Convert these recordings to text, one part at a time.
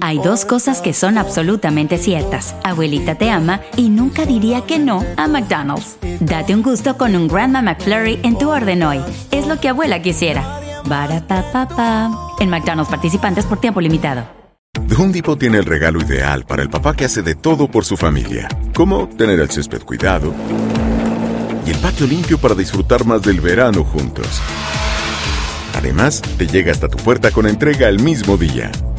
Hay dos cosas que son absolutamente ciertas. Abuelita te ama y nunca diría que no a McDonald's. Date un gusto con un Grandma McFlurry en tu orden hoy. Es lo que abuela quisiera. En McDonald's participantes por tiempo limitado. The Home Depot tiene el regalo ideal para el papá que hace de todo por su familia. Como tener el césped cuidado y el patio limpio para disfrutar más del verano juntos. Además, te llega hasta tu puerta con entrega el mismo día.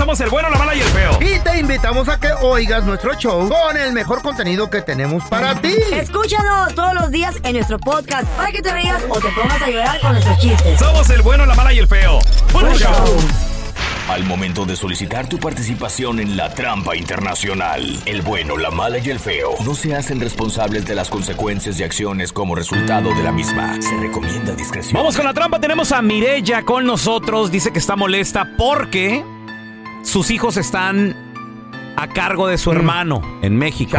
Somos el bueno, la mala y el feo. Y te invitamos a que oigas nuestro show con el mejor contenido que tenemos para ti. Escúchanos todos los días en nuestro podcast para que te rías o te pongas a llorar con nuestros chistes. Somos el bueno, la mala y el feo. ¡Buen show! Al momento de solicitar tu participación en la trampa internacional, el bueno, la mala y el feo no se hacen responsables de las consecuencias y acciones como resultado de la misma. Se recomienda discreción. Vamos con la trampa. Tenemos a Mirella con nosotros. Dice que está molesta porque sus hijos están a cargo de su hermano en México.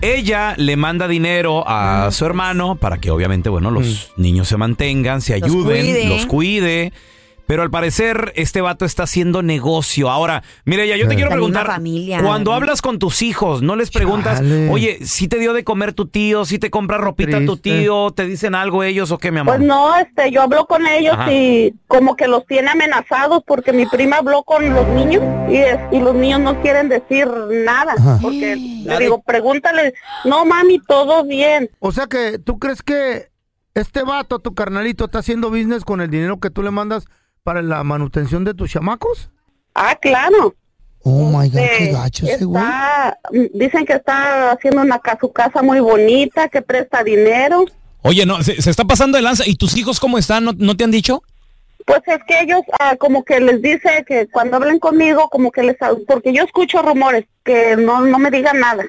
Ella le manda dinero a su hermano para que obviamente, bueno, los niños se mantengan, se ayuden, cuide. los cuide. Pero al parecer este vato está haciendo negocio. Ahora, mire, ya yo te quiero preguntar, familia. cuando hablas con tus hijos, ¿no les preguntas, Chale. oye, si te dio de comer tu tío, si te compra ropita tu tío, te dicen algo ellos o qué, mi amor? Pues no, este, yo hablo con ellos Ajá. y como que los tiene amenazados porque mi prima habló con los niños y, es- y los niños no quieren decir nada porque le digo, pregúntale, no mami, todo bien. O sea que, ¿tú crees que este vato, tu carnalito, está haciendo business con el dinero que tú le mandas para la manutención de tus chamacos? Ah, claro. Oh my God, qué gacho ese güey. dicen que está haciendo una su casa muy bonita, que presta dinero. Oye, no, se, se está pasando de lanza. ¿Y tus hijos cómo están? ¿No, no te han dicho? Pues es que ellos ah, como que les dice que cuando hablen conmigo, como que les... Porque yo escucho rumores, que no, no me digan nada.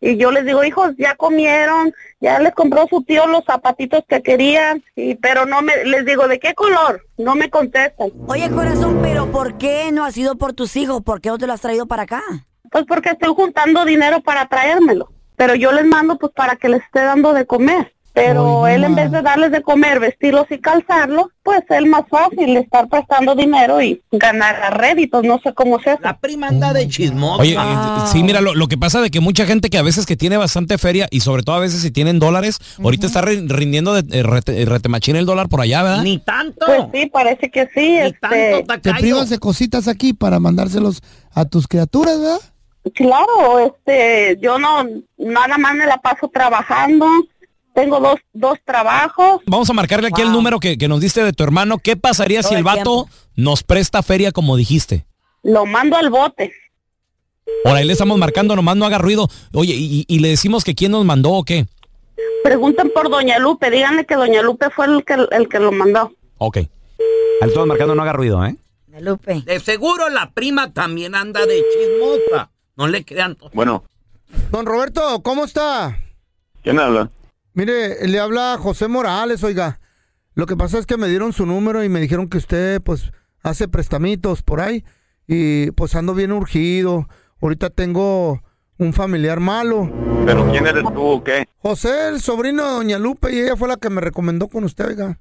Y yo les digo, hijos, ya comieron, ya les compró su tío los zapatitos que querían, y, pero no me... Les digo, ¿de qué color? No me contestan. Oye, corazón, pero ¿por qué no has ido por tus hijos? ¿Por qué no te lo has traído para acá? Pues porque estoy juntando dinero para traérmelo. Pero yo les mando pues para que les esté dando de comer. Pero él en vez de darles de comer, vestirlos y calzarlos, pues él más fácil estar prestando dinero y ganar a réditos, no sé cómo se hace. La prima anda de chismosa. Oye, eh, sí, mira, lo, lo que pasa de que mucha gente que a veces que tiene bastante feria y sobre todo a veces si tienen dólares, ahorita está ri- rindiendo de, eh, rete- eh, retemachín el dólar por allá, ¿verdad? Ni tanto. Pues sí, parece que sí. Ni Este, tanto, Te privas de cositas aquí para mandárselos a tus criaturas, ¿verdad? claro, este, yo no, nada más me la paso trabajando. Tengo dos, dos trabajos. Vamos a marcarle aquí el número que, que nos diste de tu hermano. ¿Qué pasaría Todo si el el vato nos presta feria como dijiste? Lo mando al bote. Por ahí le estamos marcando, nomás no haga ruido. Oye, y, y le decimos que quién nos mandó o qué. Pregunten por Doña Lupe, díganle que Doña Lupe fue el que, el que lo mandó. Ok. Al estamos marcando, no haga ruido, ¿eh? Lupe. De seguro la prima también anda de chismosa. No le crean. Bueno, Don Roberto, ¿cómo está? ¿quién habla? Mire, le habla José Morales, oiga. Lo que pasa es que me dieron su número y me dijeron que usted, pues, hace prestamitos por ahí. Y pues ando bien urgido. Ahorita tengo un familiar malo. ¿Pero quién eres tú o qué? José, el sobrino de Doña Lupe, y ella fue la que me recomendó con usted, oiga.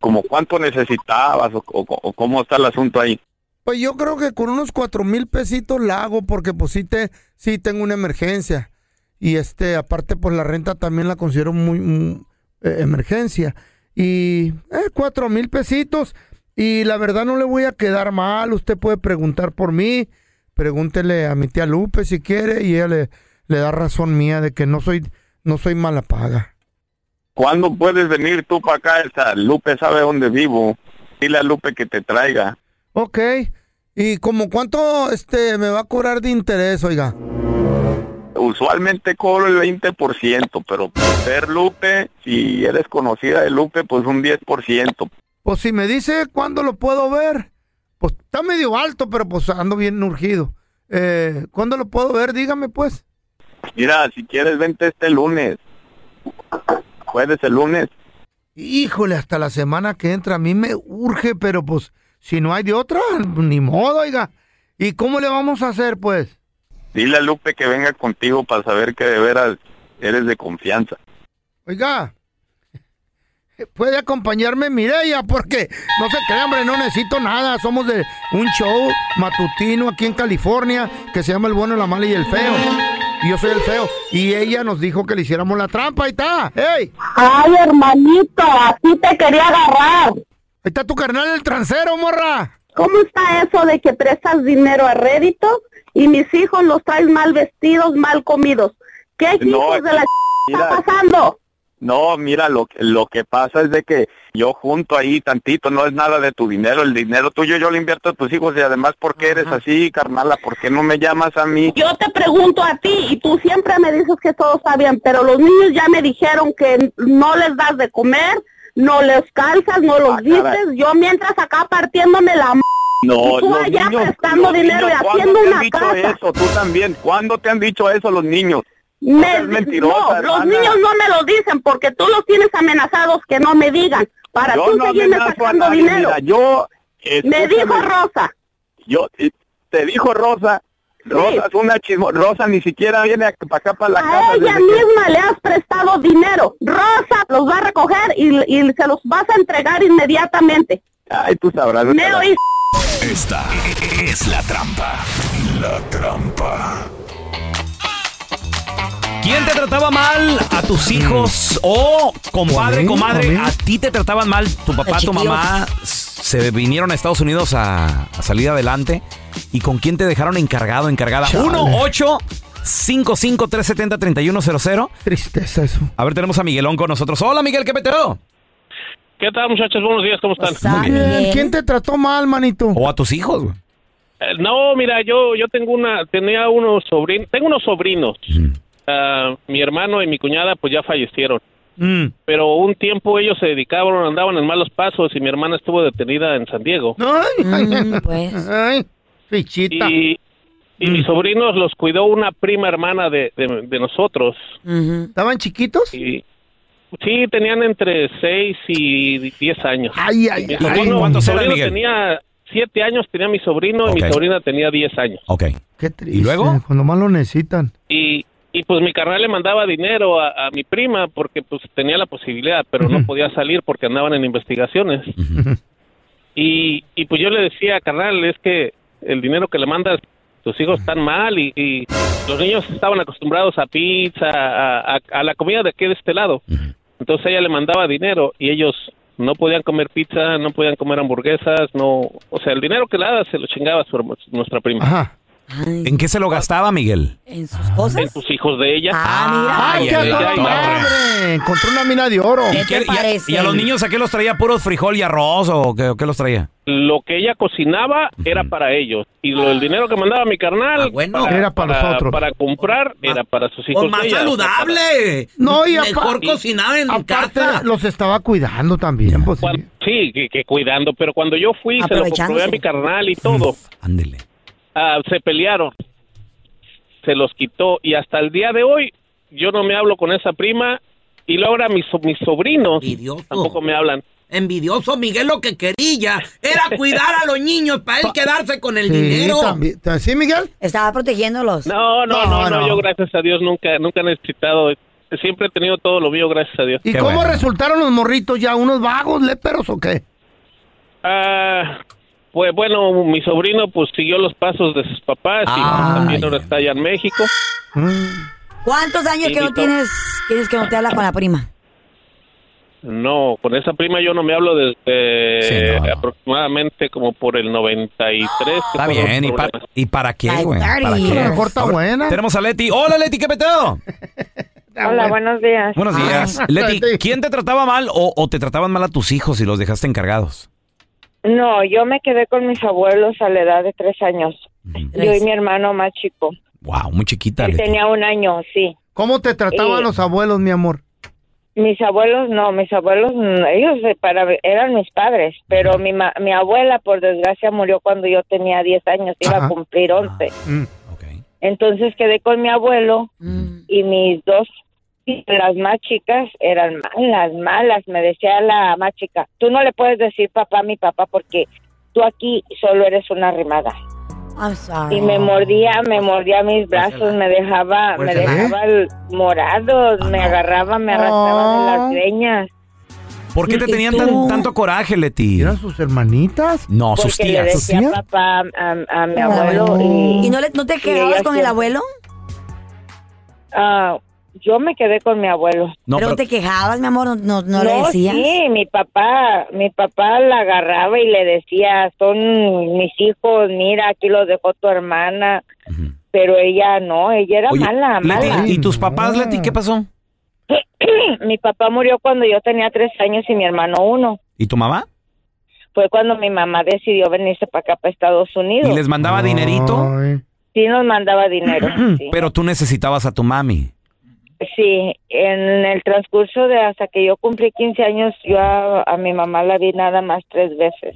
¿Como cuánto necesitabas o, o- o cómo está el asunto ahí? Pues yo creo que con unos cuatro mil pesitos la hago porque pues sí, te, sí tengo una emergencia. Y este, aparte pues la renta también la considero muy mm, eh, emergencia. Y eh, cuatro mil pesitos. Y la verdad no le voy a quedar mal. Usted puede preguntar por mí. Pregúntele a mi tía Lupe si quiere y ella le, le da razón mía de que no soy, no soy mala paga. ¿Cuándo puedes venir tú para acá? Esta Lupe sabe dónde vivo. Dile a Lupe que te traiga. Ok. ¿Y como cuánto este me va a cobrar de interés, oiga? Usualmente cobro el 20%, pero por ser Lupe, si eres conocida de Lupe, pues un 10%. Pues si me dice cuándo lo puedo ver, pues está medio alto, pero pues ando bien urgido. Eh, ¿Cuándo lo puedo ver? Dígame pues. Mira, si quieres, vente este lunes. ¿Puedes el lunes? Híjole, hasta la semana que entra a mí me urge, pero pues si no hay de otra, ni modo, oiga. ¿Y cómo le vamos a hacer pues? Dile a Lupe que venga contigo para saber que de veras eres de confianza. Oiga, puede acompañarme Mireya porque no se crea, hombre, no necesito nada. Somos de un show matutino aquí en California que se llama El Bueno, la Mala y el Feo. Y yo soy el feo. Y ella nos dijo que le hiciéramos la trampa. Ahí está. ¡Ey! Ay, hermanito, a ti te quería agarrar. Ahí está tu carnal el transero, morra. ¿Cómo está eso de que prestas dinero a rédito y mis hijos los traes mal vestidos, mal comidos? ¿Qué No, hijos de la mira. está pasando? No, mira, lo, que- lo que pasa es de que yo junto ahí tantito, no es nada de tu dinero, el dinero tuyo yo lo invierto a tus hijos y además, ¿por qué eres así, carnala? ¿Por qué no me llamas a mí? Yo te pregunto a ti y tú siempre me dices que todo está bien, pero los niños ya me dijeron que no les das de comer, no les calzas, no los Ah, caray. vistes. Yo mientras acá partiéndome la m No, los allá niños, prestando los dinero niños, y ¿cuándo haciendo te han una dicho casa. eso? Tú también, ¿cuándo te han dicho eso los niños? Me- no, los niños no me lo dicen porque tú los tienes amenazados que no me digan para Yo tú no seguirme a sacando nadie, dinero. mira, yo... me dijo Rosa. Yo, eh, te dijo Rosa, Rosa es una chismo, Rosa ni siquiera viene para acá para la A casa. ella desde que- misma le has prestado dinero. Rosa los va a recoger y, y se los vas a entregar inmediatamente. Ay, tú sabrás. Me oíste. Esta es la trampa. La trampa. ¿Quién te trataba mal? ¿A tus hijos? O, compadre, comadre, ¿A ti te trataban mal? ¿Tu papá, tu mamá se vinieron a Estados Unidos a, a salir adelante? ¿Y con quién te dejaron encargado, encargada? Chale. 1 8 55 370 3100 Tristeza eso. A ver, tenemos a Miguelón con nosotros. Hola, Miguel, ¿qué peteo? ¿Qué tal, muchachos? Buenos días, ¿cómo están? Bien, ¿Quién te trató mal, manito? O a tus hijos, güey. Eh, no, mira, yo yo tengo una tenía unos sobrinos, tengo unos sobrinos. Ah, mi hermano y mi cuñada pues ya fallecieron. Mm. Pero un tiempo ellos se dedicaban, andaban en malos pasos y mi hermana estuvo detenida en San Diego. Ay, ay, Mm, pues. ay, fichita. Y, y mis sobrinos los cuidó una prima hermana de, de, de nosotros. ¿Estaban chiquitos? Y sí, tenían entre 6 y 10 años. Ay, ay, Mi ay. sobrino, ¿Cuántos mi eran, sobrino Miguel? tenía 7 años, tenía mi sobrino y mi sobrina tenía 10 años. Ok. Qué triste. ¿Y luego? Cuando más lo necesitan. y, y pues mi carnal le mandaba dinero a, a mi prima porque pues tenía la posibilidad, pero no podía salir porque andaban en investigaciones. Y, y pues yo le decía, carnal, es que el dinero que le mandas, tus hijos están mal y, y los niños estaban acostumbrados a pizza, a, a- a la comida de aquí de este lado. Entonces ella le mandaba dinero y ellos no podían comer pizza, no podían comer hamburguesas, no, o sea, el dinero que le daba se lo chingaba su nuestra prima. Ajá. Ay, ¿En qué se lo gastaba, Miguel? en sus cosas. En sus hijos de ella. Ah, ¡Ay, mira. qué a ay, ay, madre! Encontró una mina de oro. ¿Qué ¿Qué- te y, a, parece? y a los niños a qué los traía? ¿Puros frijol y arroz o qué, los traía? lo que ella cocinaba era para ellos y lo, el dinero que mandaba mi carnal Ah, bueno. Era para nosotros. para comprar era para sus hijos Pues más de ella. saludable. No, y Mejor cocinar en Aparte, casa. los estaba cuidando también. Pues, sí, que, que cuidando, pero cuando yo fui se lo comprobé a mi carnal y todo, Ándele. Ah, se pelearon, se los quitó y hasta el día de hoy yo no me hablo con esa prima y luego ahora mis, so- mis sobrinos Envidioso. tampoco me hablan. Envidioso, Miguel lo que quería era cuidar a los niños para él quedarse con el sí, dinero. también. ¿Sí, Miguel? Estaba protegiéndolos. No, no, No, no, no, no. yo gracias a Dios nunca, nunca he necesitado, siempre he tenido todo lo mío, gracias a Dios. ¿Y Qué cómo bueno. resultaron los morritos ya? ¿Unos vagos, léperos o qué? Ah, pues bueno, mi sobrino pues siguió los pasos de sus papás y Ah, también ahora está allá en México. ¿Cuántos años que no tienes, tienes que no te habla con la prima? No, con esa prima yo no me hablo desde Sí, no, aproximadamente como por el 93. que Está bien. ¿Y, pa- problemas. ¿y para qué, güey? 30 ¿Para qué? years. A lo mejor está A ver, buena. Tenemos a Leti. Hola, Leti, ¿qué peteo? Hola, buenos días. Buenos días. Leti, Leti. ¿quién te trataba mal o, o te trataban mal a tus hijos y los dejaste encargados? No, yo me quedé con mis abuelos a la edad de tres años. Yo y mi hermano más chico. Wow, muy chiquita. Él tenía un año, sí. ¿Cómo te trataban los abuelos, mi amor? Mis abuelos, no, mis abuelos, mm, ellos eh, para, eran mis padres, pero mi, ma- mi abuela, por desgracia, murió cuando yo tenía 10 años, iba Ajá. a cumplir 11. Mm. Entonces quedé con mi abuelo y mis dos, las más chicas, eran malas, malas. Me decía la más chica, tú no le puedes decir papá a mi papá porque tú aquí solo eres una rimada. I'm sorry. Y me mordía, me mordía mis brazos, me dejaba, me Pues, ¿eh? dejaba el- morados, me agarraba, me arrastraba de las greñas. ¿Por qué te tenían tan- tanto coraje, Leti? ¿Eran sus hermanitas? No, sus Porque le tías. decía papá a, a mi abuelo y... ¿Y no, le, no te quedabas con el abuelo? Ah, yo me quedé con mi abuelo. No, pero, pero- te quejabas, mi amor, no, no, no le decías. sí, mi papá, mi papá la agarraba y le decía, son mis hijos, mira, aquí los dejó tu hermana. Pero ella no, ella era Oye, mala, Leti, mala. ¿y tus papás, Leti, qué pasó? mi papá murió cuando yo tenía tres años y mi hermano uno. ¿Y tu mamá? Fue cuando mi mamá decidió venirse para acá, para Estados Unidos. ¿Y les mandaba dinerito? Sí, nos mandaba dinero. sí. Pero tú necesitabas a tu mami. Sí, en el transcurso de hasta que yo cumplí 15 años, yo a, a mi mamá la vi nada más tres veces.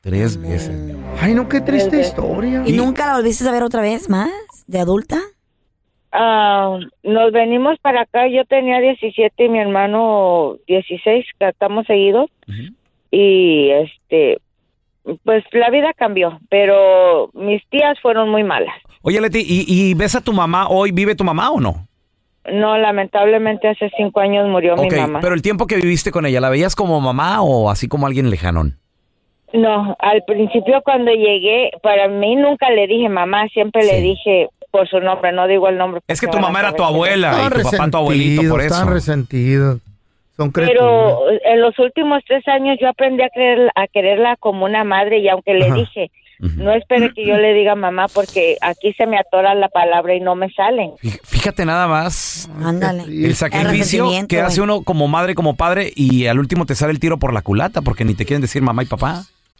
Tres veces. mi amor. Ay, no, qué triste historia. ¿Y nunca la volviste a ver otra vez más? ¿De adulta? Ah, nos venimos para acá, yo tenía 17 y mi hermano 16, que estamos seguidos. Y este, pues la vida cambió, pero mis tías fueron muy malas. Oye, Leti, ¿y, y ves a tu mamá hoy? ¿Vive tu mamá o no? No, lamentablemente hace cinco años murió mi mamá. pero el tiempo que viviste con ella, ¿la veías como mamá o así como alguien lejanón? No, al principio cuando llegué, para mí nunca le dije mamá, siempre le dije por su nombre, no digo el nombre. Es que tu mamá era tu abuela y tu papá tu abuelito, por eso. Están resentidos. Son. Pero en los últimos tres años yo aprendí a, querer, a quererla como una madre y aunque le Ajá. dije, no espere que yo le diga mamá porque aquí se me atora la palabra y no me salen. Fíjate nada más. Ándale. El sacrificio que hace uno como madre, como padre, y al último te sale el tiro por la culata porque ni te quieren decir mamá y papá.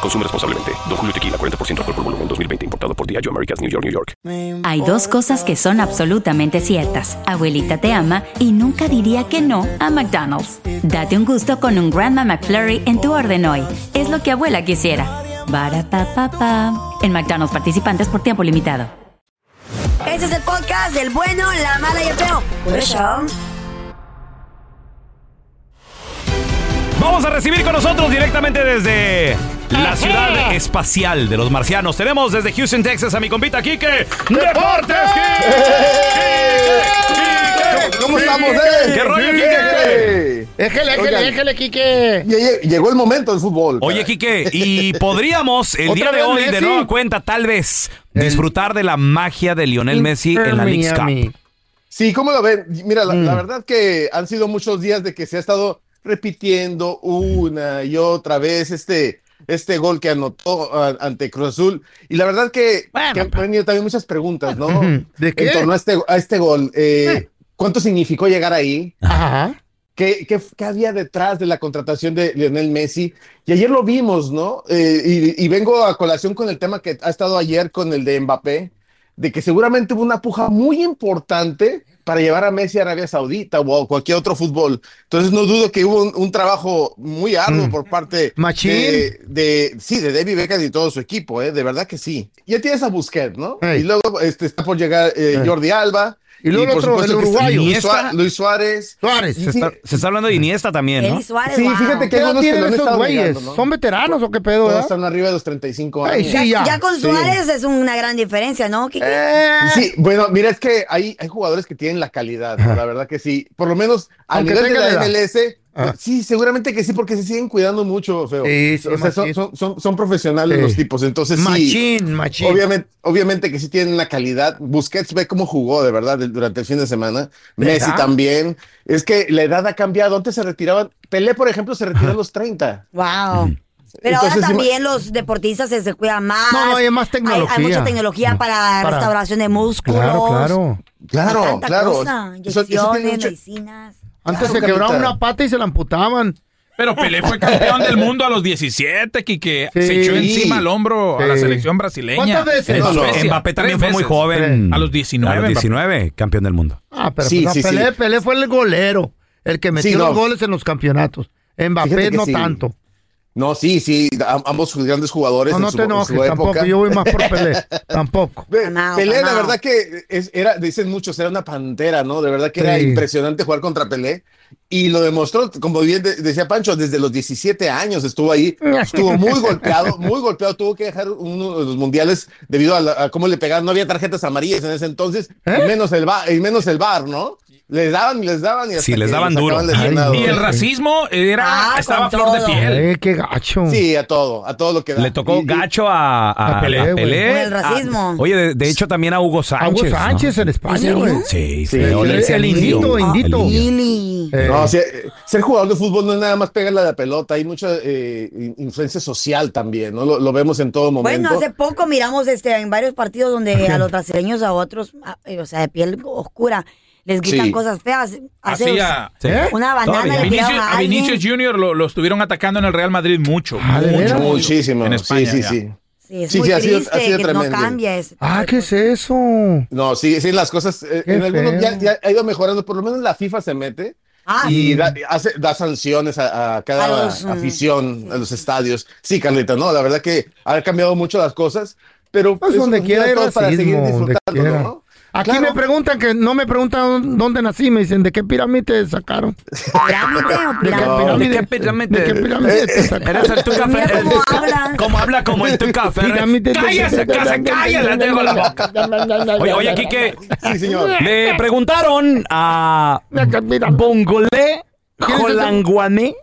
Consume responsablemente. Don Julio Tequila, 40% alcohol por volumen, 2020. Importado por Diageo Americas, New York, New York. Hay dos cosas que son absolutamente ciertas. Abuelita te ama y nunca diría que no a McDonald's. Date un gusto con un Grandma McFlurry en tu orden hoy. Es lo que abuela quisiera. Barapapapa. En McDonald's participantes por tiempo limitado. Este es el podcast del bueno, la mala y el feo. Por eso. Vamos a recibir con nosotros directamente desde la ciudad espacial de los marcianos. Tenemos desde Houston, Texas a mi compita Kike. ¡Deportes, ¿Cómo estamos, eh? ¿Qué rollo, Kike? Éjele, éjele, éjele, Quique. lle- Llegó el momento del fútbol. Oye, Kike, y podríamos el ¿Otra día de hoy, de nueva cuenta, tal vez, disfrutar de la magia de Lionel Messi en la Leagues Cup. Sí, ¿cómo lo ven? Mira, la, Mm. la verdad que han sido muchos días de que se ha estado repitiendo una y otra vez este, este gol que anotó ante Cruz Azul. Y la verdad que, que han venido también muchas preguntas, ¿no? ¿De qué? En torno a este, a este gol. Eh, ¿Cuánto significó llegar ahí? Ajá. ¿Qué, qué, qué había detrás de la contratación de Lionel Messi? Y ayer lo vimos, ¿no? Eh, y, y vengo a colación con el tema que ha estado ayer con el de Mbappé, de que seguramente hubo una puja muy importante para llevar a Messi a Arabia Saudita o a cualquier otro fútbol. Entonces no dudo que hubo un, un trabajo muy arduo por parte de, de- sí, de David Beckham y todo su equipo, ¿eh? de verdad que sí. Ya tienes a Busquets, ¿no? Ey. Y luego este, está por llegar eh, Ey. Jordi Alba. Y luego el otro, el uruguayo. Luis, Sua- Iniesta. Luis Suárez. Suárez. Se está, se está hablando de Iniesta también, ¿no? Suárez, Sí, wow. fíjate ¿Qué edad algunos que tienen lo han esos güeyes? ¿no? ¿Son veteranos o qué pedo? Todos verdad? están arriba de los 35 años. Sí, ya. Ya con Sí. Suárez es una gran diferencia, ¿no? Eh, Sí, bueno, mira, es que hay, hay jugadores que tienen la calidad, ¿no? la verdad que sí. Por lo menos a Aunque nivel de tenga la. MLS, Ah. sí, seguramente que sí, porque se siguen cuidando mucho, feo. Sí, sí, o sea, son, son, son, son profesionales Sí. los tipos, entonces sí. Machín, machín. Obviamente, obviamente que sí tienen la calidad. Busquets ve cómo jugó de verdad durante el fin de semana. Messi también. Es que la edad ha cambiado. Antes se retiraban. Pelé, por ejemplo, se retiró a los 30. Wow. Pero Entonces, ahora también los deportistas se, se cuidan más. No, no, hay más tecnología. Hay, mucha tecnología para, Para- restauración de músculos. Claro, claro. Claro, claro. cosa, Eso- eso Inyecciones, mucho- medicinas. Antes Claro, se quebraba una pata y se la amputaban. Pero Pelé fue campeón del mundo a los 17, que Sí. se echó encima al hombro a la selección brasileña. ¿Cuántas veces? No. Mbappé también fue muy joven. A los 19. A los Mbappé. 19, campeón del mundo. Ah, pero Sí, pues, Pelé, sí. Pelé fue el golero, el que metió Sí, los goles en los campeonatos. Mbappé no sí. tanto. No, sí, sí. am- ambos grandes jugadores. No, en no su- te en su enojes, tampoco. época. Yo voy más por Pelé. tampoco. Pelé, la verdad que es- era, dicen muchos, era una pantera, ¿no? De verdad que era impresionante jugar contra Pelé. Y lo demostró, como bien de- decía Pancho, desde los 17 años estuvo ahí. Estuvo muy golpeado, muy golpeado. Tuvo que dejar uno de los mundiales debido a, la- a cómo le pegaban. No había tarjetas amarillas en ese entonces, ¿Eh? y, menos el bar, y menos el bar, ¿no? Les daban les daban y hasta Sí, les daban duro. Ay. Y el racismo era, Ah, estaba a flor de todo. piel. Eh, qué gacho. Sí, a todo, a todo lo que da. Le tocó Y- gacho a, a, A Pelé, a. Pelé. Con el racismo. A- oye, de, de hecho también a Hugo Sánchez. Hugo ¿no? Sánchez en España, güey. Sí, Sí, feo, el- le decían el indito, indito. El indio. Lili. Eh, No, ser, ser jugador de fútbol no es nada más pegarle a la pelota, hay mucha eh, in- influencia social también, ¿no? Lo, lo vemos en todo momento. Bueno, hace poco miramos este en varios partidos donde a los brasileños a otros, a- eh, o sea, de piel oscura, les gritan Sí. cosas feas. Hace Así a, Sí. una banana le Vinicius, a a. Vinicius Junior lo, lo estuvieron atacando en el Real Madrid mucho. Ah, ¿de mucho. Muchísimo. En España, sí, sí, ya. sí. Sí, es Sí, muy sí, ha sido- triste ha sido que no tremendo. cambia ese tipo Ah, ¿qué es eso? No, sí, sí, las cosas eh, en algunos ya, ya ha ido mejorando, por lo menos la FIFA se mete Ah, y sí. da, hace, da sanciones a, a cada A los, mm, afición, a los estadios. Sí, Carlita, no, la verdad que ha cambiado mucho las cosas, pero Pues eso donde quiera todos para seguir quiera. ¿no? Aquí Claro. me preguntan que no me preguntan dónde nací, me dicen de qué pirámide sacaron. ¿Pirámide o ¿De qué pirámide? pirámide? ¿De qué pirámide? ¿De qué pirámide te sacaron? Eres el Fer- cómo hablan. Como habla como el tuca Fer- Pirámide de- Cállese, casa, cállate, tengo la boca. Oye, oye, Quique, Sí, señor. le preguntaron a Bongolé Jolanguané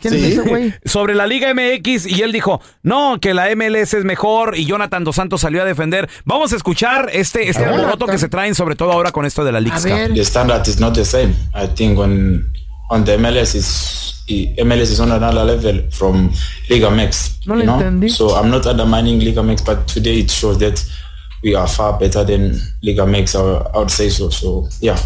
¿Quién es Sí. ese güey? sobre la Liga MX y él dijo, no, que la MLS es mejor y Jonathan Dos Santos salió a defender. Vamos a escuchar este, este alboroto que se traen sobre todo ahora con esto de la League A Cup. ver. the standard is not the same. I think on on the MLS is MLS is on another level from Liga MX. No know? entendí. So I'm not undermining Liga MX, but today it shows that we are far better than Liga MX. I would say so. So yeah.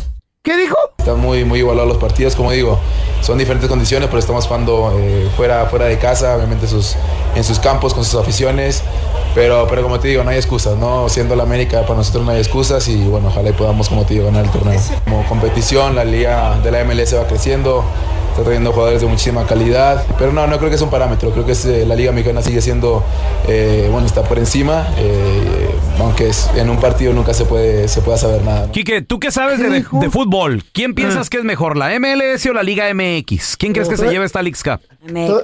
¿Qué dijo? Están muy, muy igualados los partidos, como digo, son diferentes condiciones, pero estamos jugando eh, fuera, fuera de casa, obviamente sus, en sus campos, con sus aficiones, pero, pero como te digo, no hay excusas, ¿no? Siendo la América, para nosotros no hay excusas y bueno, ojalá y podamos, como te digo, ganar el torneo. Como competición, la liga de la MLS va creciendo, está trayendo jugadores de muchísima calidad, pero no, no creo que es un parámetro, creo que es, eh, la liga mexicana sigue siendo, eh, bueno, está por encima, aunque es- en un partido nunca se puede, se pueda saber nada. ¿no? Quique, ¿tú qué sabes de, de- de fútbol? ¿Quién piensas que es mejor, la MLS o la Liga MX? ¿Quién crees que se lleva esta League Cup?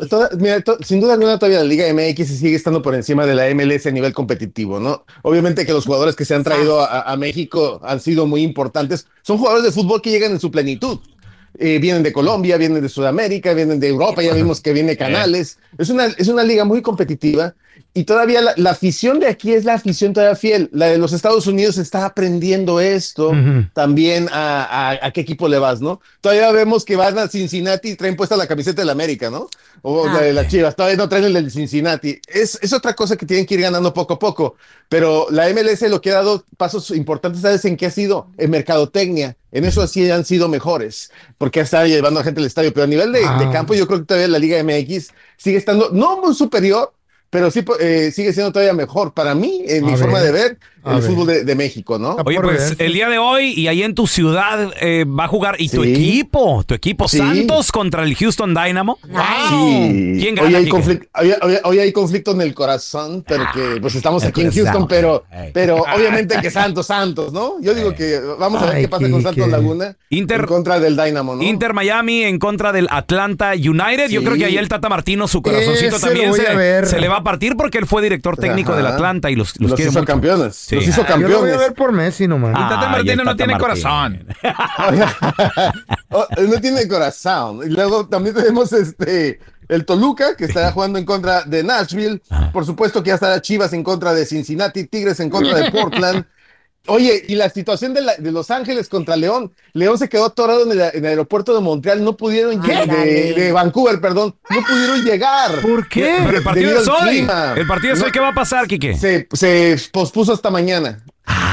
Toda- mira, to- sin duda alguna todavía la Liga MX sigue estando por encima de la MLS a nivel competitivo, ¿no? Obviamente que los jugadores que se han traído a, a México han sido muy importantes. Son jugadores de fútbol que llegan en su plenitud. Eh, vienen de Colombia, vienen de Sudamérica, vienen de Europa, ya vimos que viene Canales. Es una, es una liga muy competitiva y todavía la, la afición de aquí es la afición todavía fiel. La de los Estados Unidos está aprendiendo esto también a, a- a qué equipo le vas, ¿no? Todavía vemos que van a Cincinnati y traen puesta la camiseta del América, ¿no? O la de las Chivas, todavía no traen el del Cincinnati. Es, es otra cosa que tienen que ir ganando poco a poco, pero la MLS lo que ha dado pasos importantes, ¿sabes en qué ha sido? En mercadotecnia. En eso sí han sido mejores, porque está llevando a gente al estadio, pero a nivel de, de Ah. campo yo creo que todavía la Liga MX sigue estando, no muy superior, pero sí eh, sigue siendo todavía mejor. Para mí, en mi forma de ver, el ver. fútbol de, de México, ¿no? Oye, pues el día de hoy y ahí en tu ciudad eh, va a jugar. ¿Y tu equipo? ¿Tu equipo Sí. Santos contra el Houston Dynamo? Sí. ¿Quién hoy gana, hay, hoy, hoy- hoy hay conflicto en el corazón, porque pues estamos el aquí en. Houston, pero, pero obviamente que Santos, Santos, ¿no? Yo digo que vamos a ver Ay, qué pasa con Santos. Laguna Inter- en contra del Dynamo, ¿no? Inter Miami en contra del Atlanta United. Yo creo que ahí el Tata Martino, su corazoncito Ese también se, le va a partir porque él fue director técnico Ajá. del Atlanta y los, los, Los quiere hizo mucho. campeones, Sí. los hizo Yo lo voy a campeones. ver por Messi nomás. Ah, Tata Martino no Tata tiene corazón. Oh, no tiene corazón. Y luego también tenemos este el Toluca, que estará jugando en contra de Nashville. Por supuesto que ya estará Chivas en contra de Cincinnati, Tigres en contra de Portland. Oye, y la situación de, la- de Los Ángeles contra León. León se quedó atorado en el, en el aeropuerto de Montreal. No pudieron llegar. De, Vancouver, perdón. No pudieron llegar. ¿Por qué? Pero el partido es hoy. clima. El partido es hoy. ¿Qué va a pasar, Quique? Se, se pospuso hasta mañana.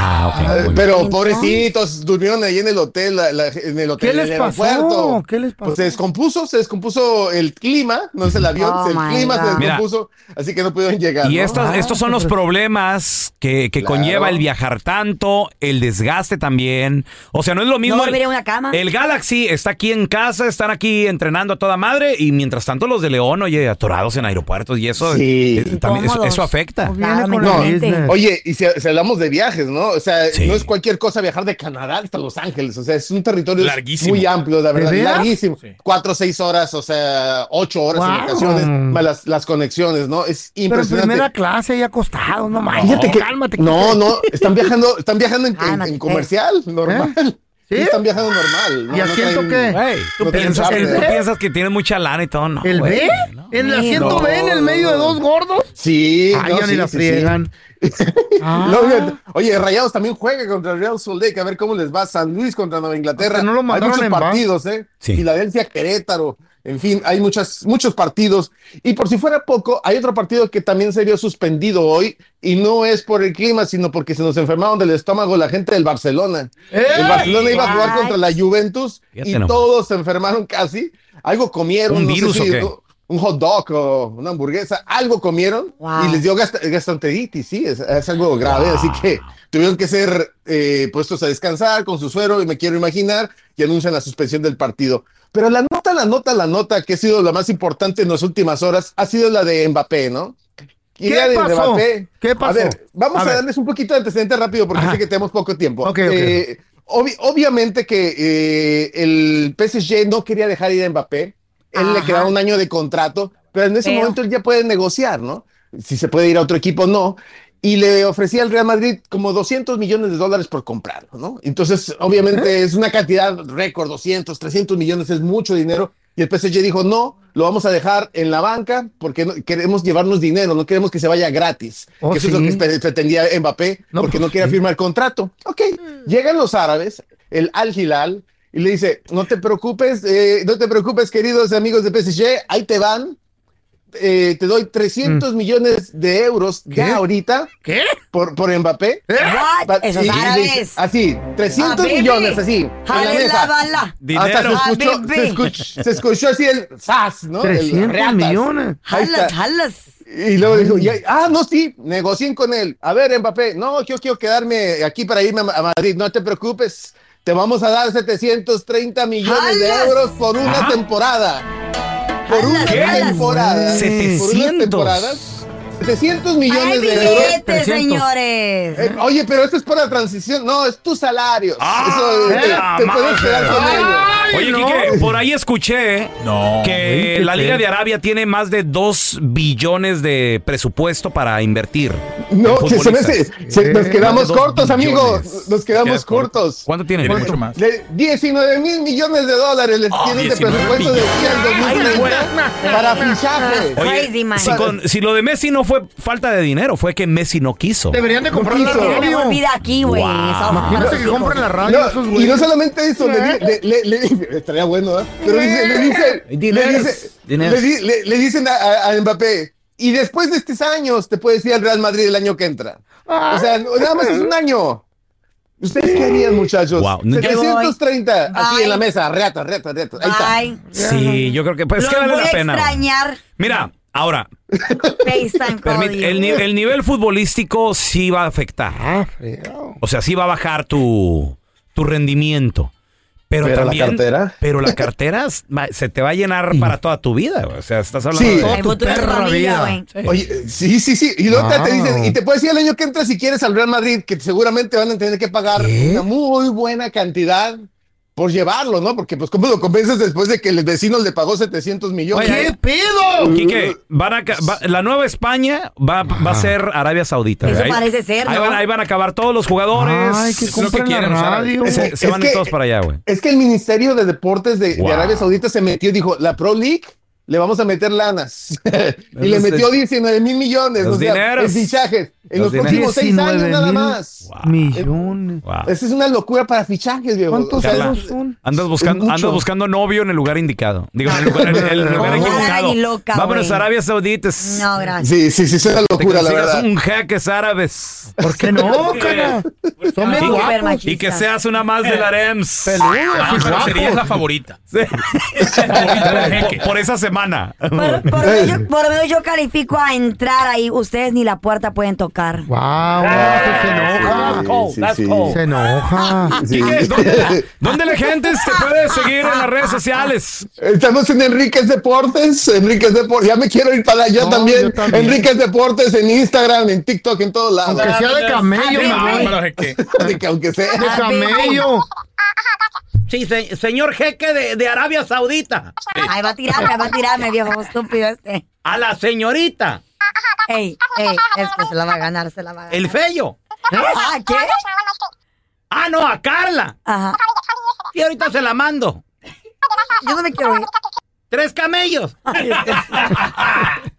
Ah, ok. bien. Pero pobrecitos, durmieron ahí en el hotel, la- la- en el hotel ¿Qué en les el pasó? aeropuerto. ¿Qué les pasó? Pues se descompuso, se descompuso el clima, no es el avión, Oh, el my clima se descompuso, así que no pudieron llegar. Y ¿no? estos, Ah, estos son los problemas que, que Claro. conlleva el viajar tanto, el desgaste también. O sea, no es lo mismo. No el- una cama. El Galaxy está aquí en casa, están aquí entrenando a toda madre y mientras tanto los de León, oye, atorados en aeropuertos y eso, Sí. eh, también eso, afecta. Claro, no, el. Oye, y si, si hablamos de viajes, ¿no? O sea, Sí. no es cualquier cosa viajar de Canadá hasta Los Ángeles, o sea, es un territorio Larguísimo. muy amplio, la verdad, larguísimo. Sí. Cuatro seis horas, o sea, ocho horas en ocasiones, más las, las conexiones, ¿no? Es Pero en impresionante. primera clase ahí acostado, no manches. Fíjate que Cálmate. no, no, están viajando, están viajando en, en- Cálmate, en comercial, normal. ¿Sí? Sí, están viajando normal. ¿Y asiento traen- tú, No piensas, charter. tú piensas que tienes mucha lana y todo, no. ¿El B? ¿no? ¿En el asiento No, B en el medio de no. dos gordos? Sí, Ay, no, ya ni sí, la sí, friegan. Ah. Luego, oye, Rayados también juega contra el Real Salt Lake, a ver cómo les va San Luis contra Nueva Inglaterra. Porque no lo hay muchos en partidos, ¿eh? Sí. Filadelfia, Querétaro, en fin, hay muchas, muchos partidos. Y por si fuera poco, hay otro partido que también se vio suspendido hoy, y no es por el clima, sino porque se nos enfermaron del estómago la gente del Barcelona. El Barcelona iba a jugar contra la Juventus Fíjate y todos se enfermaron casi. Algo comieron, ¿Un no sé virus si- o qué? Un hot dog o una hamburguesa, algo comieron Wow. y les dio gast- gastroenteritis, sí, es, es algo grave, así que tuvieron que ser eh, puestos a descansar con su suero y me quiero imaginar y anuncian la suspensión del partido. Pero la nota, la nota, la nota que ha sido la más importante en las últimas horas ha sido la de Mbappé, ¿no? ¿Qué pasó? Mbappé. ¿Qué pasó? A ver, vamos A a, ver. darles un poquito de antecedente rápido porque Ajá. sé que tenemos poco tiempo. Eh, obvi- obviamente que eh, el PSG no quería dejar ir a Mbappé. Él le Ajá. quedaba un año de contrato, pero en ese Pero- momento él ya puede negociar, ¿no? Si se puede ir a otro equipo, no. Y le ofrecía al Real Madrid como 200 millones de dólares por comprarlo, ¿no? Entonces, obviamente es una cantidad récord, 200, 300 millones, es mucho dinero. Y el PSG dijo, no, lo vamos a dejar en la banca porque no- queremos llevarnos dinero, no queremos que se vaya gratis. Oh, que eso es lo sí. que pre- pretendía Mbappé, No, porque pues, no quiere sí. firmar contrato. Ok, llegan los árabes, el Al Hilal, y le dice, no te preocupes, eh, no te preocupes, queridos amigos de PSG, ahí te van. Eh, te doy 300 millones de euros ¿Qué? ya ahorita ¿Qué? por, por Mbappé. Esos y- árabes. Así, 300 Ah, millones, así, en la Jale la bala. Hasta se Dinero. escuchó, Ah, se, escuchó, se escuchó así el sas, ¿no? El 300 reatas. millones. Jalas, jalas. Y luego dijo, y ah, no, sí, negocien con él. A ver, Mbappé, no, yo quiero quedarme aquí para irme a Madrid, no te preocupes. Te vamos a dar 730 millones de euros por una temporada. Por una temporada. Por unas 700. temporadas. 700 millones ¡Hay de euros. billetes, 300. señores! Eh, oye, pero esto es para la transición. No, es tu salario. Eso eh, te, la te puedes quedar con ellos. Oye, no. Quique, por ahí escuché No. que la Liga de Arabia tiene más de 2 billones de presupuesto para invertir. No, que se me hace- se- nos Eh, quedamos de dos cortos, amigos. Nos quedamos cortos. ¿Cuánto tiene? Tiene mucho más. De 19 mil millones de dólares les Ah, tienen de 19 presupuesto de aquí al Ay, 2030 para fichajes. Oye, Crazy, man. si, con- si lo de Messi no fue falta de dinero, fue que Messi no quiso. Deberían de comprar la quiso. Tiene mejor radio. vida aquí, güey. Wow. Imagínate que compren la radio No, esos y no solamente eso, le, le, le- estaría bueno, ¿eh? Pero dice, le dice, le, Dineros, dineros. dicen a, a- Mbappé, y después de estos años te puedes ir al Real Madrid el año que entra. O sea, no- nada más es un año. ¿Ustedes qué harían, muchachos? Wow. 730, así Bye. en la mesa, reata, reata, reata. Ahí está. Ay. Sí, yo creo que pues Los que vale voy la a pena. extrañar. Mira, Ahora, FaceTime el, ni- el nivel futbolístico sí va a afectar. Ah, O sea, sí va a bajar tu, tu rendimiento. Pero, Pero la también. cartera. Pero la cartera se te va a llenar para toda tu vida. O sea, estás hablando Sí. de toda tu perra vida. Oye, sí, sí, sí. Y luego te- dicen, y te puedes decir el año que entra si quieres al Real Madrid, que seguramente van a tener que pagar una muy buena cantidad por llevarlo, ¿no? Porque, pues, ¿cómo lo convences después de que el vecino le pagó 700 millones? ¿Qué pedo? Quique, van a ca- va- la nueva España va, va a ser Arabia Saudita. Eso Ahí- parece ser, ahí, ¿no? van, ahí van a acabar todos los jugadores. Ay, que Es lo que quieren radio. Se, Es se van que- todos para allá, güey. Es que el Ministerio de Deportes de. Arabia Saudita se metió y dijo, la Pro League le vamos a meter lanas. y le metió de- 19 mil millones. los o sea, dineros. en fichajes. En Los los, próximos seis 19 años nada más. Millones. Wow. Esa es una locura para fichajes, viejo. ¿Cuántos O sea, Carla, son? Andas buscando, andas buscando novio en el lugar indicado. Digo, en el lugar, en el lugar No, equivocado. ni loca, Vámonos a Arabia Saudita. No, gracias. Sí, sí, sí, es una locura, la verdad. un jeques árabes. ¿Por qué no, cara? Son guapos. machista. Y que seas una más de la REMS. Peludos Ah, y pero sería la favorita. Sí. favorita de por, jeque. por esa semana. Por, por lo menos yo, por califico a entrar ahí. Ustedes ni la puerta pueden tocar. Wow, se, se enoja. Sí, sí, sí. Se enoja. Sí. Quique, ¿dónde, dónde la gente te puede seguir en las redes sociales? Estamos en Enríquez Deportes, Enríquez Deportes, ya me quiero ir para allá No, también. yo también. Enríquez Deportes en Instagram, en TikTok, en todos lados. Aunque sea de camello, Ah, me voy. Bárbaro, jeque. De que aunque sea. De camello. Sí, se- señor jeque de, de Arabia Saudita. Ay, va a tirarme, va a tirarme, viejo estúpido este. A la señorita. Ey, ey, es que se la va a ganar, se la va a ganar. El fello. Ah, ¿qué? Ah, no, a Carla. Ajá. Y ahorita se la mando. Yo no me quiero ir. Tres camellos. Ay, este-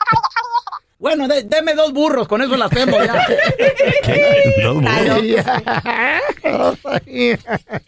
Bueno, de- deme dos burros, con eso la hacemos ya. Gracias por